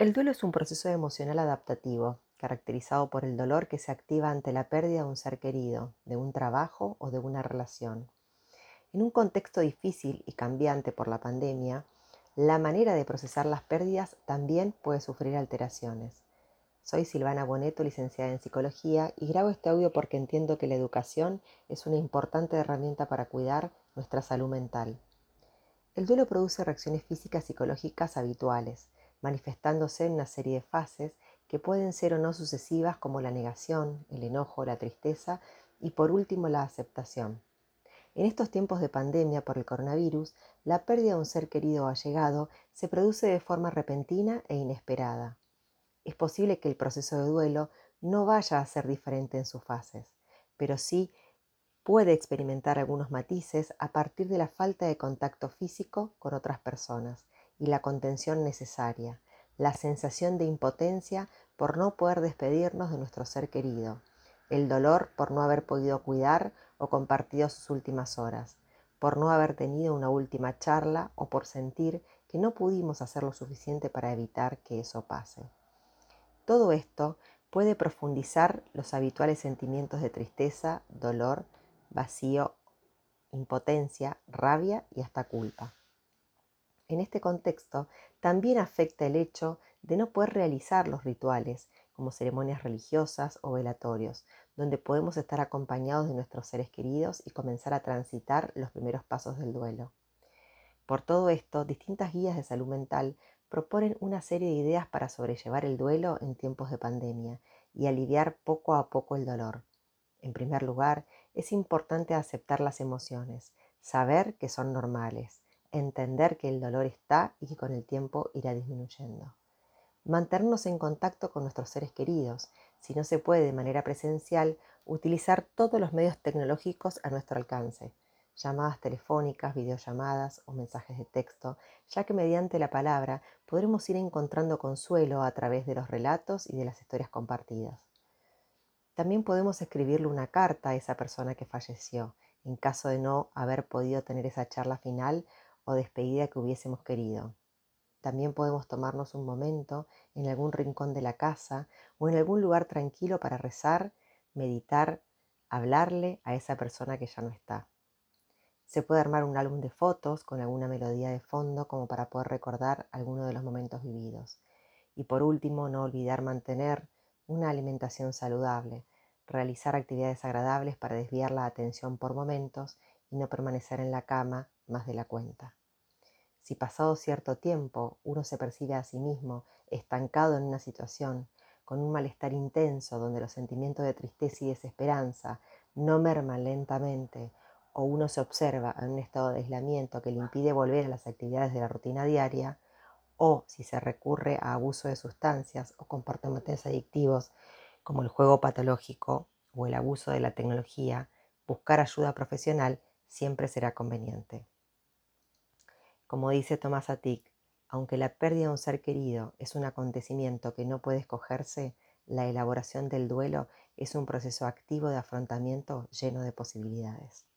El duelo es un proceso emocional adaptativo, caracterizado por el dolor que se activa ante la pérdida de un ser querido, de un trabajo o de una relación. En un contexto difícil y cambiante por la pandemia, la manera de procesar las pérdidas también puede sufrir alteraciones. Soy Silvana Boneto, licenciada en psicología, y grabo este audio porque entiendo que la educación es una importante herramienta para cuidar nuestra salud mental. El duelo produce reacciones físicas y psicológicas habituales, manifestándose en una serie de fases que pueden ser o no sucesivas como la negación, el enojo, la tristeza y por último la aceptación. En estos tiempos de pandemia por el coronavirus, la pérdida de un ser querido o allegado se produce de forma repentina e inesperada. Es posible que el proceso de duelo no vaya a ser diferente en sus fases, pero sí puede experimentar algunos matices a partir de la falta de contacto físico con otras personas y la contención necesaria, la sensación de impotencia por no poder despedirnos de nuestro ser querido, el dolor por no haber podido cuidar o compartido sus últimas horas, por no haber tenido una última charla o por sentir que no pudimos hacer lo suficiente para evitar que eso pase. Todo esto puede profundizar los habituales sentimientos de tristeza, dolor, vacío, impotencia, rabia y hasta culpa. En este contexto también afecta el hecho de no poder realizar los rituales como ceremonias religiosas o velatorios, donde podemos estar acompañados de nuestros seres queridos y comenzar a transitar los primeros pasos del duelo. Por todo esto, distintas guías de salud mental proponen una serie de ideas para sobrellevar el duelo en tiempos de pandemia y aliviar poco a poco el dolor. En primer lugar, es importante aceptar las emociones, saber que son normales, entender que el dolor está y que con el tiempo irá disminuyendo. Mantenernos en contacto con nuestros seres queridos. Si no se puede de manera presencial, utilizar todos los medios tecnológicos a nuestro alcance, llamadas telefónicas, videollamadas o mensajes de texto, ya que mediante la palabra podremos ir encontrando consuelo a través de los relatos y de las historias compartidas. También podemos escribirle una carta a esa persona que falleció, en caso de no haber podido tener esa charla final o despedida que hubiésemos querido. También podemos tomarnos un momento en algún rincón de la casa o en algún lugar tranquilo para rezar, meditar, hablarle a esa persona que ya no está. Se puede armar un álbum de fotos con alguna melodía de fondo como para poder recordar alguno de los momentos vividos. Y por último, no olvidar mantener una alimentación saludable, realizar actividades agradables para desviar la atención por momentos y no permanecer en la cama más de la cuenta. Si pasado cierto tiempo uno se percibe a sí mismo estancado en una situación, con un malestar intenso donde los sentimientos de tristeza y desesperanza no merman lentamente, o uno se observa en un estado de aislamiento que le impide volver a las actividades de la rutina diaria, o si se recurre a abuso de sustancias o comportamientos adictivos como el juego patológico o el abuso de la tecnología, buscar ayuda profesional siempre será conveniente. Como dice Tomás Atik, aunque la pérdida de un ser querido es un acontecimiento que no puede escogerse, la elaboración del duelo es un proceso activo de afrontamiento lleno de posibilidades.